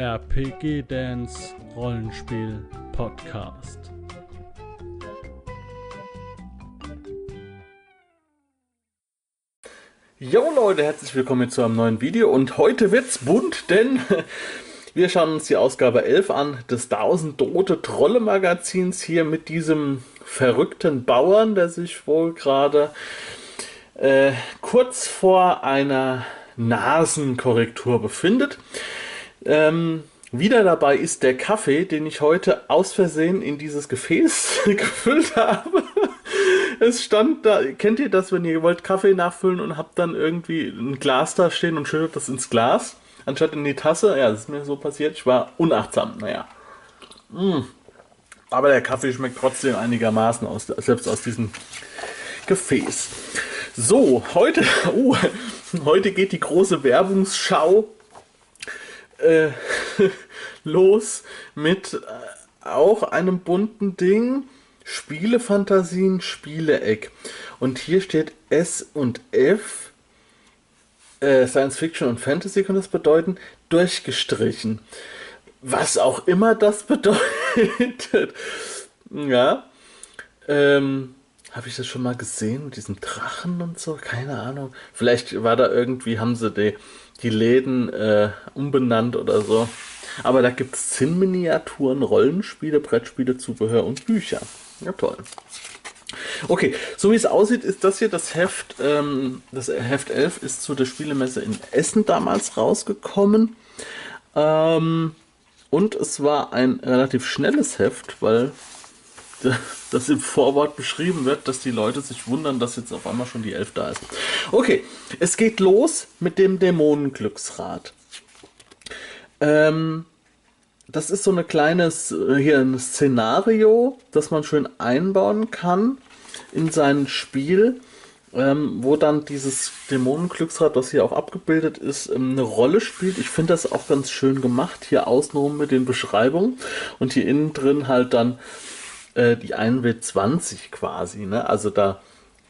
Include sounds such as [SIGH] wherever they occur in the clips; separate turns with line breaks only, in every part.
RPG Dance Rollenspiel Podcast.
Jo Leute, herzlich willkommen zu einem neuen Video und heute wird's bunt, denn [LAUGHS] wir schauen uns die Ausgabe 11 an des 1000 Tote Trolle Magazins hier mit diesem verrückten Bauern, der sich wohl gerade äh, kurz vor einer Nasenkorrektur befindet. Ähm, wieder dabei ist der Kaffee, den ich heute aus Versehen in dieses Gefäß [LAUGHS] gefüllt habe. Es stand da, kennt ihr das, wenn ihr wollt Kaffee nachfüllen und habt dann irgendwie ein Glas da stehen und schüttet das ins Glas, anstatt in die Tasse? Ja, das ist mir so passiert. Ich war unachtsam, naja. Mm. Aber der Kaffee schmeckt trotzdem einigermaßen aus, selbst aus diesem Gefäß. So, heute, uh, [LAUGHS] heute geht die große Werbungsschau äh, [LAUGHS] los mit äh, auch einem bunten Ding. Spielefantasien, Spieleeck. Und hier steht S und F, äh, Science Fiction und Fantasy kann das bedeuten, durchgestrichen. Was auch immer das [LAUGHS] bedeutet. ja. Ähm, habe ich das schon mal gesehen mit diesem Drachen und so? Keine Ahnung. Vielleicht war da irgendwie, haben sie die, die Läden äh, umbenannt oder so. Aber da gibt es Zinnminiaturen, Rollenspiele, Brettspiele, Zubehör und Bücher. Ja, toll. Okay, so wie es aussieht, ist das hier das Heft, ähm, das Heft 11 ist zu der Spielemesse in Essen damals rausgekommen. Ähm, und es war ein relativ schnelles Heft, weil [LAUGHS] das im Vorwort beschrieben wird, dass die Leute sich wundern, dass jetzt auf einmal schon die 11 da ist. Okay, es geht los mit dem Dämonenglücksrad. Ähm, das ist so eine kleines hier ein Szenario, das man schön einbauen kann in sein Spiel, ähm, wo dann dieses Dämonenglücksrad, das hier auch abgebildet ist, ähm, eine Rolle spielt. Ich finde das auch ganz schön gemacht. Hier außenrum mit den Beschreibungen und hier innen drin halt dann äh, die 1W20 quasi. Ne? Also da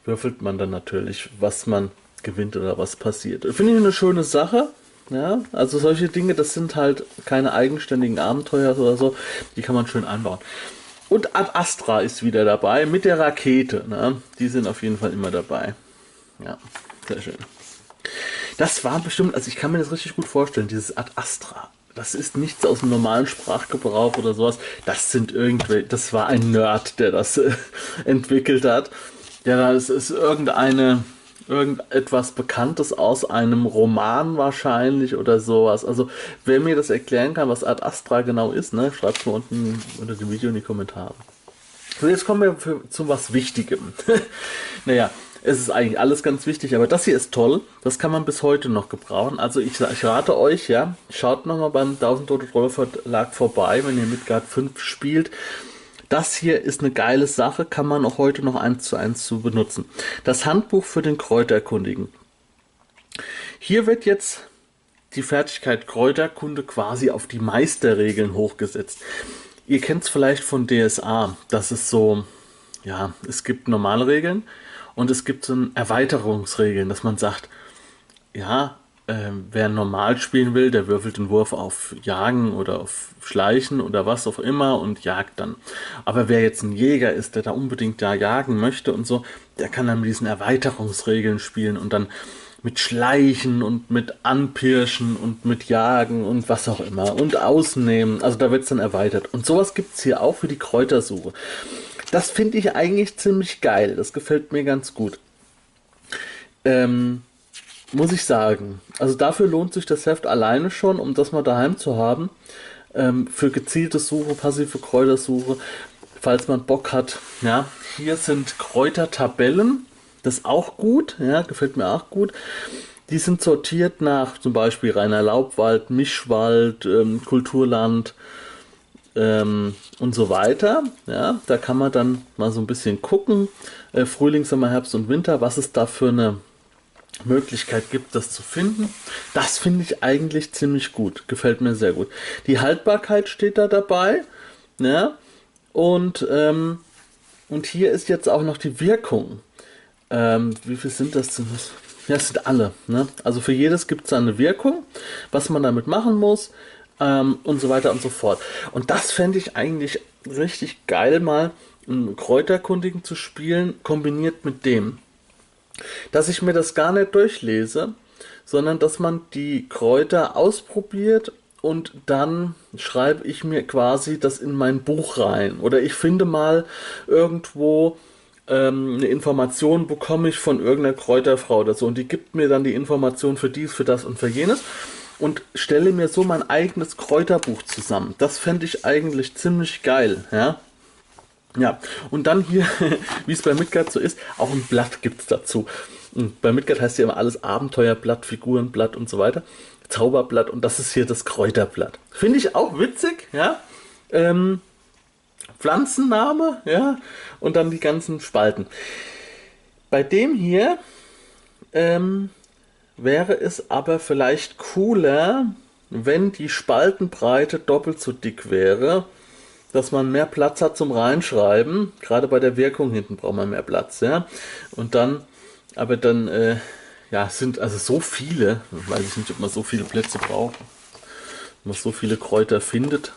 würfelt man dann natürlich, was man gewinnt oder was passiert. Finde ich eine schöne Sache. Ja, also solche Dinge, das sind halt keine eigenständigen Abenteuer oder so, die kann man schön einbauen. Und Ad Astra ist wieder dabei mit der Rakete. Ne? Die sind auf jeden Fall immer dabei. Ja, sehr schön. Das war bestimmt, also ich kann mir das richtig gut vorstellen, dieses Ad Astra. Das ist nichts aus dem normalen Sprachgebrauch oder sowas. Das sind irgendwelche, das war ein Nerd, der das äh, [LAUGHS] entwickelt hat. Ja, das ist irgendeine irgendetwas Bekanntes aus einem Roman wahrscheinlich oder sowas. Also, wer mir das erklären kann, was Ad Astra genau ist, ne, schreibt mir unten unter dem Video in die Kommentare. So, jetzt kommen wir für, zu was Wichtigem. [LAUGHS] naja, es ist eigentlich alles ganz wichtig, aber das hier ist toll. Das kann man bis heute noch gebrauchen. Also ich, ich rate euch, ja, schaut nochmal beim 1000 Tote Trolle Verlag vorbei, wenn ihr Midgard 5 spielt. Das hier ist eine geile Sache, kann man auch heute noch eins zu eins zu benutzen. Das Handbuch für den Kräuterkundigen. Hier wird jetzt die Fertigkeit Kräuterkunde quasi auf die Meisterregeln hochgesetzt. Ihr kennt es vielleicht von DSA, das ist so, ja, es gibt normale Regeln und es gibt so Erweiterungsregeln, dass man sagt, ja, äh, wer normal spielen will, der würfelt den Wurf auf Jagen oder auf Schleichen oder was auch immer und jagt dann. Aber wer jetzt ein Jäger ist, der da unbedingt da jagen möchte und so, der kann dann mit diesen Erweiterungsregeln spielen und dann mit Schleichen und mit Anpirschen und mit Jagen und was auch immer und Ausnehmen. Also da wird es dann erweitert. Und sowas gibt es hier auch für die Kräutersuche. Das finde ich eigentlich ziemlich geil. Das gefällt mir ganz gut. Ähm, muss ich sagen. Also dafür lohnt sich das Heft alleine schon, um das mal daheim zu haben. Ähm, für gezielte Suche, passive Kräutersuche, falls man Bock hat. Ja, hier sind Kräutertabellen. Das ist auch gut, ja, gefällt mir auch gut. Die sind sortiert nach zum Beispiel reiner Laubwald, Mischwald, ähm, Kulturland ähm, und so weiter. Ja, da kann man dann mal so ein bisschen gucken. Äh, Frühling, Sommer, Herbst und Winter, was es da für eine Möglichkeit gibt, das zu finden. Das finde ich eigentlich ziemlich gut. Gefällt mir sehr gut. Die Haltbarkeit steht da dabei. Ja? Und, ähm, und hier ist jetzt auch noch die Wirkung. Ähm, wie viel sind das denn? Ja, das sind alle. Ne? Also für jedes gibt es eine Wirkung, was man damit machen muss. Ähm, und so weiter und so fort. Und das fände ich eigentlich richtig geil, mal einen Kräuterkundigen zu spielen, kombiniert mit dem. Dass ich mir das gar nicht durchlese, sondern dass man die Kräuter ausprobiert und dann schreibe ich mir quasi das in mein Buch rein. Oder ich finde mal irgendwo ähm, eine Information, bekomme ich von irgendeiner Kräuterfrau oder so und die gibt mir dann die Information für dies, für das und für jenes und stelle mir so mein eigenes Kräuterbuch zusammen. Das fände ich eigentlich ziemlich geil, ja. Ja, und dann hier, [LAUGHS] wie es bei Midgard so ist, auch ein Blatt gibt es dazu. Und bei Midgard heißt ja immer alles Abenteuerblatt, Figurenblatt und so weiter. Zauberblatt und das ist hier das Kräuterblatt. Finde ich auch witzig, ja. Ähm, Pflanzenname, ja, und dann die ganzen Spalten. Bei dem hier ähm, wäre es aber vielleicht cooler, wenn die Spaltenbreite doppelt so dick wäre, dass man mehr Platz hat zum Reinschreiben. Gerade bei der Wirkung hinten braucht man mehr Platz, ja. Und dann, aber dann, äh, ja, sind also so viele, weiß ich nicht, ob man so viele Plätze braucht, wenn man so viele Kräuter findet.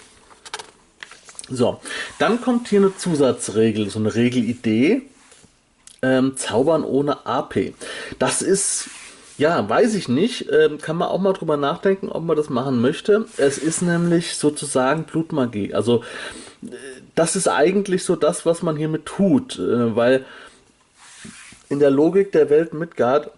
So, dann kommt hier eine Zusatzregel, so eine Regelidee. Ähm, Zaubern ohne AP. Das ist ja, weiß ich nicht. Ähm, kann man auch mal drüber nachdenken, ob man das machen möchte. Es ist nämlich sozusagen Blutmagie. Also äh, das ist eigentlich so das, was man hiermit tut, äh, weil in der Logik der Welt Midgard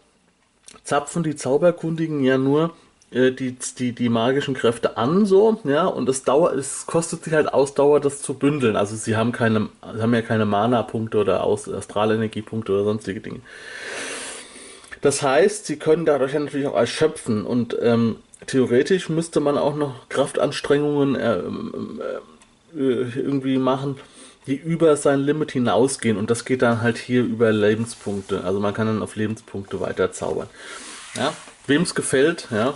zapfen die Zauberkundigen ja nur äh, die, die, die magischen Kräfte an, so, ja, und es dauert, es kostet sich halt Ausdauer, das zu bündeln. Also sie haben keine, haben ja keine Mana-Punkte oder Astralenergiepunkte oder sonstige Dinge. Das heißt, sie können dadurch natürlich auch erschöpfen und ähm, theoretisch müsste man auch noch Kraftanstrengungen äh, äh, irgendwie machen, die über sein Limit hinausgehen und das geht dann halt hier über Lebenspunkte. Also man kann dann auf Lebenspunkte weiter zaubern. Ja, wem es gefällt, ja,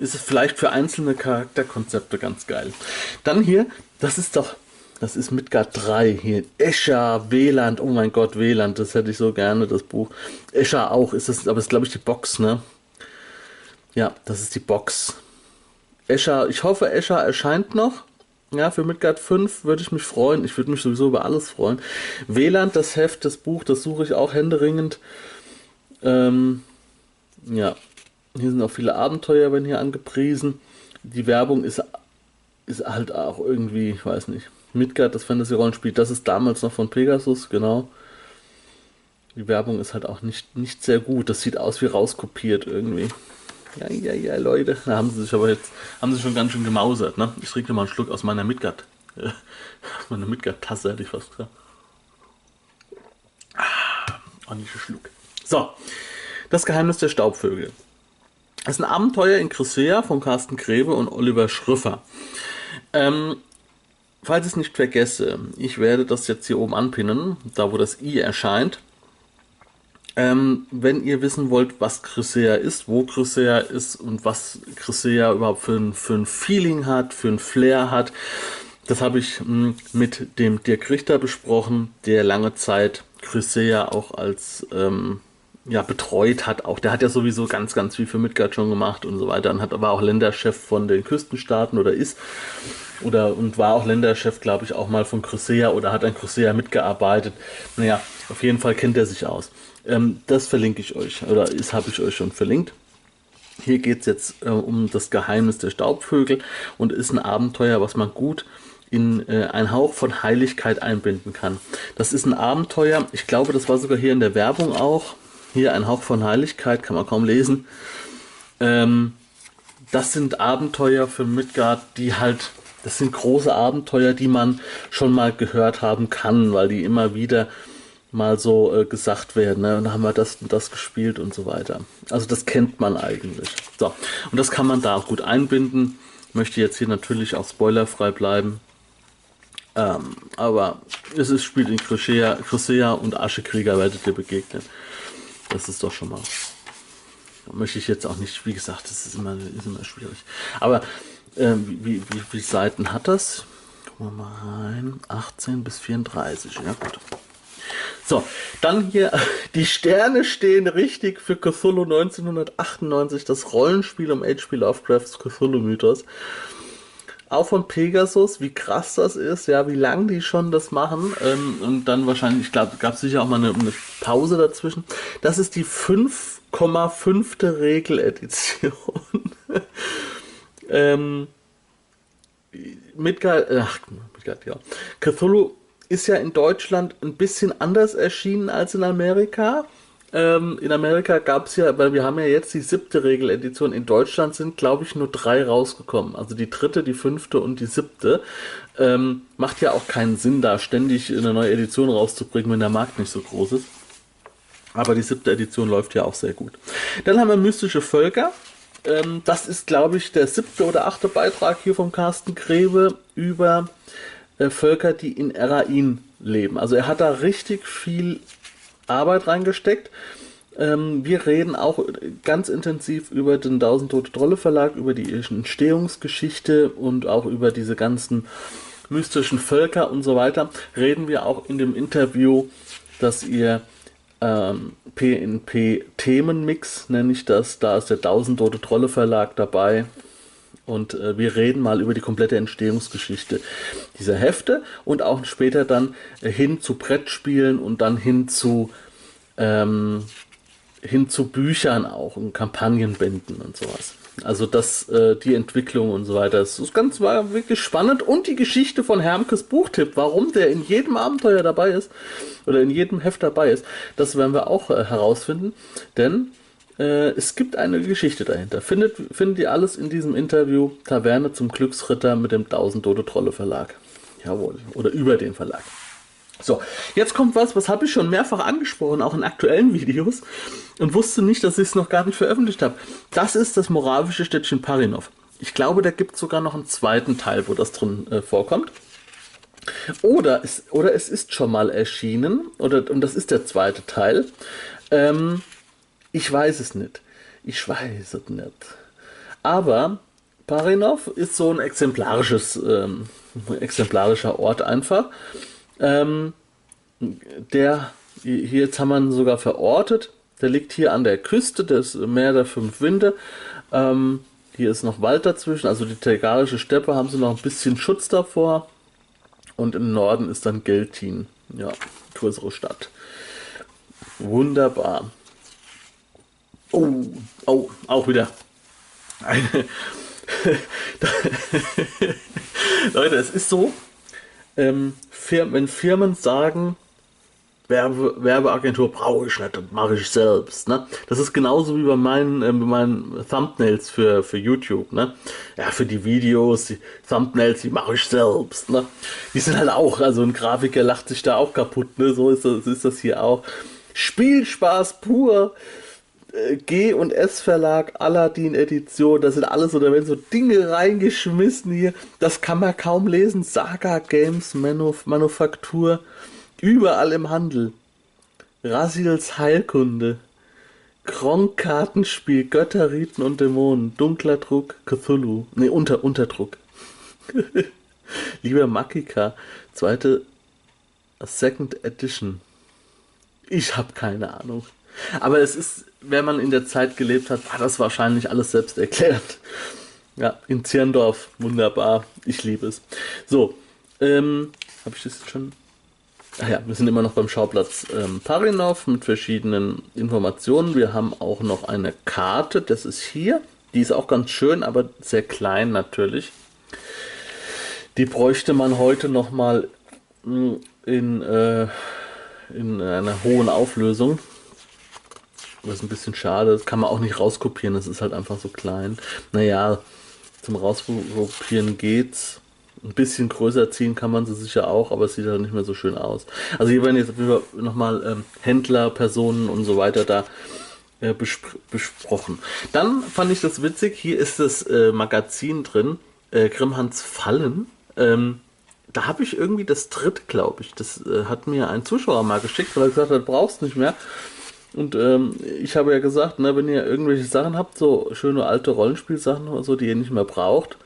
ist es vielleicht für einzelne Charakterkonzepte ganz geil. Dann hier, das ist doch das ist Midgard 3 hier. Escher, Weland, oh mein Gott, Weland, das hätte ich so gerne, das Buch. Escher auch, ist das, aber ist glaube ich die Box, ne? Ja, das ist die Box. Escher, ich hoffe, Escher erscheint noch. Ja, für Midgard 5 würde ich mich freuen. Ich würde mich sowieso über alles freuen. Weland, das Heft, das Buch, das suche ich auch händeringend. Ähm, ja, hier sind auch viele Abenteuer, werden hier angepriesen. Die Werbung ist, ist halt auch irgendwie, ich weiß nicht. Midgard, das Fantasy-Rollenspiel, das ist damals noch von Pegasus, genau. Die Werbung ist halt auch nicht, nicht sehr gut. Das sieht aus wie rauskopiert irgendwie. Ja, ja, ja, Leute. Da haben sie sich aber jetzt, haben sie schon ganz schön gemausert, ne? Ich trinke mal einen Schluck aus meiner Midgard. Äh, meine Midgard-Tasse hätte ich fast gesagt. Ah, ordentlicher Schluck. So. Das Geheimnis der Staubvögel. Das ist ein Abenteuer in Chrysea von Carsten Grebe und Oliver Schröffer. Ähm, falls ich es nicht vergesse, ich werde das jetzt hier oben anpinnen, da wo das i erscheint. Ähm, wenn ihr wissen wollt, was Chrysea ist, wo Chrysea ist und was Chrysea überhaupt für ein, für ein Feeling hat, für ein Flair hat, das habe ich hm, mit dem Dirk Richter besprochen, der lange Zeit Chrysea auch als ähm, ja, betreut hat. Auch der hat ja sowieso ganz, ganz viel für Midgard schon gemacht und so weiter und hat aber auch Länderchef von den Küstenstaaten oder ist oder und war auch Länderchef, glaube ich, auch mal von Crucea oder hat an Crucea mitgearbeitet. Naja, auf jeden Fall kennt er sich aus. Ähm, das verlinke ich euch oder ist habe ich euch schon verlinkt. Hier geht es jetzt äh, um das Geheimnis der Staubvögel und ist ein Abenteuer, was man gut in äh, einen Hauch von Heiligkeit einbinden kann. Das ist ein Abenteuer, ich glaube, das war sogar hier in der Werbung auch. Hier ein Hauch von Heiligkeit, kann man kaum lesen. Ähm, das sind Abenteuer für Midgard, die halt das sind große Abenteuer, die man schon mal gehört haben kann, weil die immer wieder mal so äh, gesagt werden. Ne? Und dann haben wir das und das gespielt und so weiter. Also das kennt man eigentlich. So, und das kann man da auch gut einbinden. Möchte jetzt hier natürlich auch spoilerfrei bleiben. Ähm, aber es ist Spiel in Chrysea und Aschekrieger werdet ihr begegnen. Das ist doch schon mal. Möchte ich jetzt auch nicht, wie gesagt, das ist immer, ist immer schwierig. Aber äh, wie, wie, wie Seiten hat das? Gucken wir mal rein. 18 bis 34. Ja, gut. So, dann hier, [LAUGHS] die Sterne stehen richtig für Cthulhu 1998, das Rollenspiel um H.P. Lovecrafts Cthulhu-Mythos. Auch von Pegasus, wie krass das ist, ja, wie lang die schon das machen. Ähm, und dann wahrscheinlich, ich glaube, gab es sicher auch mal eine, eine, Pause dazwischen. Das ist die 5,5. Regeledition. [LAUGHS] ähm, Midgard, ach, Midgard, ja. Cthulhu ist ja in Deutschland ein bisschen anders erschienen als in Amerika. Ähm, in Amerika gab es ja, weil wir haben ja jetzt die siebte Regeledition. In Deutschland sind, glaube ich, nur drei rausgekommen. Also die dritte, die fünfte und die siebte. Ähm, macht ja auch keinen Sinn, da ständig eine neue Edition rauszubringen, wenn der Markt nicht so groß ist. Aber die siebte Edition läuft ja auch sehr gut. Dann haben wir Mystische Völker. Ähm, das ist, glaube ich, der siebte oder achte Beitrag hier vom Carsten Grebe über äh, Völker, die in Erain leben. Also er hat da richtig viel Arbeit reingesteckt. Ähm, wir reden auch ganz intensiv über den 1000 Tote Trolle Verlag, über die Entstehungsgeschichte und auch über diese ganzen mystischen Völker und so weiter. Reden wir auch in dem Interview, dass ihr ähm, PNP Themenmix nenne ich das. Da ist der 1000 Tote Trolle Verlag dabei. Und äh, wir reden mal über die komplette Entstehungsgeschichte dieser Hefte und auch später dann äh, hin zu Brettspielen und dann hin zu ähm, hin zu Büchern auch und Kampagnenbänden und sowas. Also das, äh, die Entwicklung und so weiter. Das ist ganz war wirklich spannend. Und die Geschichte von Hermkes Buchtipp, warum der in jedem Abenteuer dabei ist oder in jedem Heft dabei ist, das werden wir auch äh, herausfinden. Denn äh, es gibt eine Geschichte dahinter. Findet, findet ihr alles in diesem Interview Taverne zum Glücksritter mit dem 1000 Tote Trolle Verlag. Jawohl. Oder über den Verlag. So, jetzt kommt was, was habe ich schon mehrfach angesprochen, auch in aktuellen [LAUGHS] Videos und wusste nicht, dass ich es noch gar nicht veröffentlicht habe. Das ist das moravische Städtchen Parinov. Ich glaube, da gibt es sogar noch einen zweiten Teil, wo das drin äh, vorkommt. Oder es, oder es ist schon mal erschienen, oder, und das ist der zweite Teil. Ähm, ich weiß es nicht. Ich weiß es nicht. Aber Parinov ist so ein exemplarisches, ähm, exemplarischer Ort einfach. Ähm, der, hier jetzt haben wir ihn sogar verortet. Der liegt hier an der Küste des Meer der Fünf Winde. Ähm, hier ist noch Wald dazwischen, also die Tergarische Steppe haben sie noch ein bisschen Schutz davor. Und im Norden ist dann Geltin, ja, größere Stadt. Wunderbar. Oh, oh, auch wieder. [LAUGHS] Leute, es ist so, ähm, wenn Firmen sagen, Werbe, Werbeagentur brauche ich nicht, das mache ich selbst. Ne? Das ist genauso wie bei meinen, äh, bei meinen Thumbnails für, für YouTube. Ne? Ja, für die Videos, die Thumbnails, die mache ich selbst. Ne? Die sind halt auch, also ein Grafiker lacht sich da auch kaputt. Ne? So ist das, ist das hier auch. Spielspaß pur. G und S Verlag, Aladdin Edition, das sind alles so, da werden so Dinge reingeschmissen hier. Das kann man kaum lesen. Saga Games Manuf Manufaktur, überall im Handel. Rasils Heilkunde. Kronk Kartenspiel, Götterriten und Dämonen, dunkler Druck, Cthulhu. Ne, unter, Unterdruck. [LAUGHS] Lieber Makika, zweite Second Edition. Ich habe keine Ahnung. Aber es ist, wenn man in der Zeit gelebt hat, war das wahrscheinlich alles selbst erklärt. Ja, in Zirndorf, wunderbar. Ich liebe es. So, ähm, habe ich das jetzt schon? Ach ja, wir sind immer noch beim Schauplatz ähm, Parinov mit verschiedenen Informationen. Wir haben auch noch eine Karte, das ist hier. Die ist auch ganz schön, aber sehr klein natürlich. Die bräuchte man heute nochmal hm, in, äh, in einer hohen Auflösung. Das ist ein bisschen schade. Das kann man auch nicht rauskopieren. Das ist halt einfach so klein. Naja, zum Rauskopieren geht's. Ein bisschen größer ziehen kann man sie sicher auch, aber es sieht halt nicht mehr so schön aus. Also hier werden jetzt nochmal ähm, Händler, Personen und so weiter da äh, bespr besprochen. Dann fand ich das witzig. Hier ist das äh, Magazin drin. Äh, Grimhans Fallen. Ähm, da habe ich irgendwie das dritte, glaube ich. Das äh, hat mir ein Zuschauer mal geschickt, weil er gesagt hat, brauchst nicht mehr. Und ähm, ich habe ja gesagt, ne, wenn ihr irgendwelche Sachen habt, so schöne alte Rollenspielsachen oder so, die ihr nicht mehr braucht,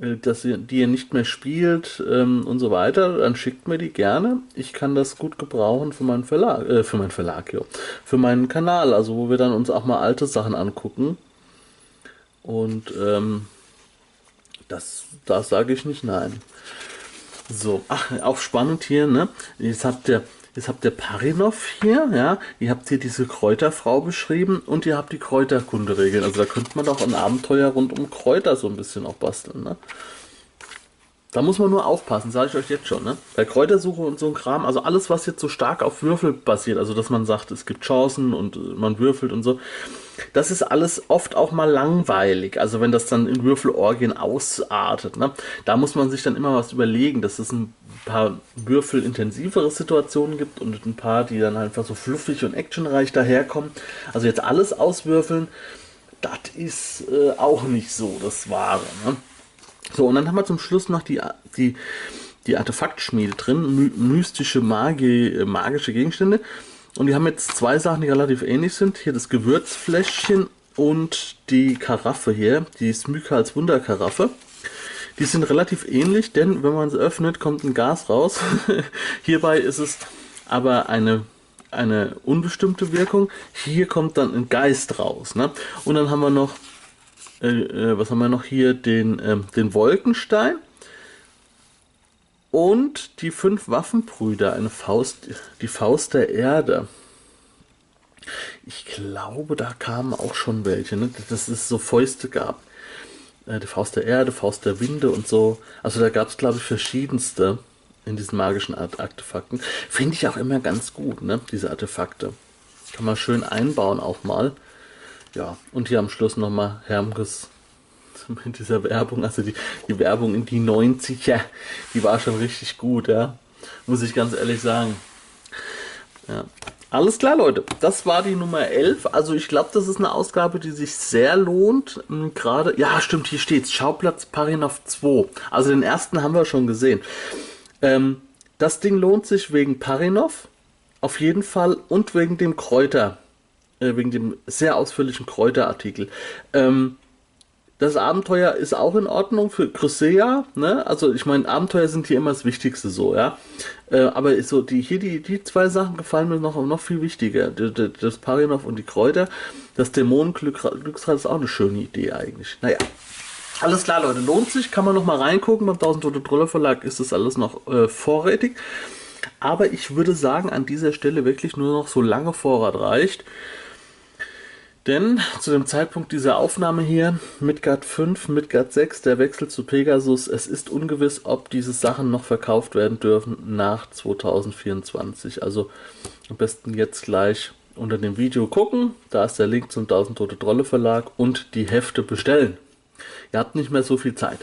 äh, dass ihr, die ihr nicht mehr spielt ähm, und so weiter, dann schickt mir die gerne. Ich kann das gut gebrauchen für meinen Verlag, äh, für meinen Verlag, ja, für meinen Kanal, also wo wir dann uns auch mal alte Sachen angucken. Und ähm, Das, da sage ich nicht nein. So, ach, auch spannend hier, ne? Jetzt habt ihr, jetzt habt ihr Parinov hier, ja? Ihr habt hier diese Kräuterfrau beschrieben und ihr habt die Kräuterkunderegeln. Also da könnte man doch ein Abenteuer rund um Kräuter so ein bisschen auch basteln, ne? Da muss man nur aufpassen, sage ich euch jetzt schon. Ne? Bei Kräutersuche und so ein Kram, also alles, was jetzt so stark auf Würfel basiert, also dass man sagt, es gibt Chancen und äh, man würfelt und so, das ist alles oft auch mal langweilig. Also wenn das dann in Würfelorgien ausartet, ne? da muss man sich dann immer was überlegen, dass es ein paar würfelintensivere Situationen gibt und ein paar, die dann einfach so fluffig und actionreich daherkommen. Also jetzt alles auswürfeln, das ist äh, auch nicht so das Wahre. Ne? So, und dann haben wir zum Schluss noch die, die, die Artefaktschmiede drin, my mystische Magie, magische Gegenstände. Und die haben jetzt zwei Sachen, die relativ ähnlich sind. Hier das Gewürzfläschchen und die Karaffe hier, die Smyka als Wunderkaraffe. Die sind relativ ähnlich, denn wenn man sie öffnet, kommt ein Gas raus. [LAUGHS] Hierbei ist es aber eine, eine unbestimmte Wirkung. Hier kommt dann ein Geist raus. Ne? Und dann haben wir noch äh, äh, was haben wir noch hier? Den, äh, den Wolkenstein und die fünf Waffenbrüder, eine Faust, die Faust der Erde. Ich glaube, da kamen auch schon welche, ne? dass es so Fäuste gab. Äh, die Faust der Erde, Faust der Winde und so. Also da gab es, glaube ich, verschiedenste in diesen magischen Art Artefakten. Finde ich auch immer ganz gut, ne? diese Artefakte. Kann man schön einbauen auch mal. Ja, und hier am Schluss nochmal Hermges [LAUGHS] mit dieser Werbung, also die, die Werbung in die 90er, die war schon richtig gut, ja. Muss ich ganz ehrlich sagen. Ja. Alles klar, Leute. Das war die Nummer 11. Also ich glaube, das ist eine Ausgabe, die sich sehr lohnt. Hm, gerade, ja, stimmt, hier steht's. Schauplatz Parinov 2. Also den ersten haben wir schon gesehen. Ähm, das Ding lohnt sich wegen Parinov. Auf jeden Fall. Und wegen dem Kräuter äh, wegen dem sehr ausführlichen Kräuterartikel. Ähm, das Abenteuer ist auch in Ordnung für Crucea, ne? Also ich meine, Abenteuer sind hier immer das Wichtigste so, ja. Äh, aber so die hier die die zwei Sachen gefallen mir noch noch viel wichtiger. Das Parinov und die Kräuter. Das Dämonenglücksrad ist auch eine schöne Idee eigentlich. Naja. Alles klar, Leute, lohnt sich, kann man noch mal reingucken. Beim 1000 Tote Trolle Verlag ist das alles noch äh, vorrätig. Aber ich würde sagen, an dieser Stelle wirklich nur noch so lange Vorrat reicht. Denn zu dem Zeitpunkt dieser Aufnahme hier, Midgard 5, Midgard 6, der Wechsel zu Pegasus, es ist ungewiss, ob diese Sachen noch verkauft werden dürfen nach 2024. Also am besten jetzt gleich unter dem Video gucken. Da ist der Link zum 1000 Tote Trolle Verlag und die Hefte bestellen. Ihr habt nicht mehr so viel Zeit.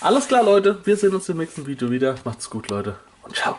Alles klar, Leute. Wir sehen uns im nächsten Video wieder. Macht's gut, Leute. Und ciao.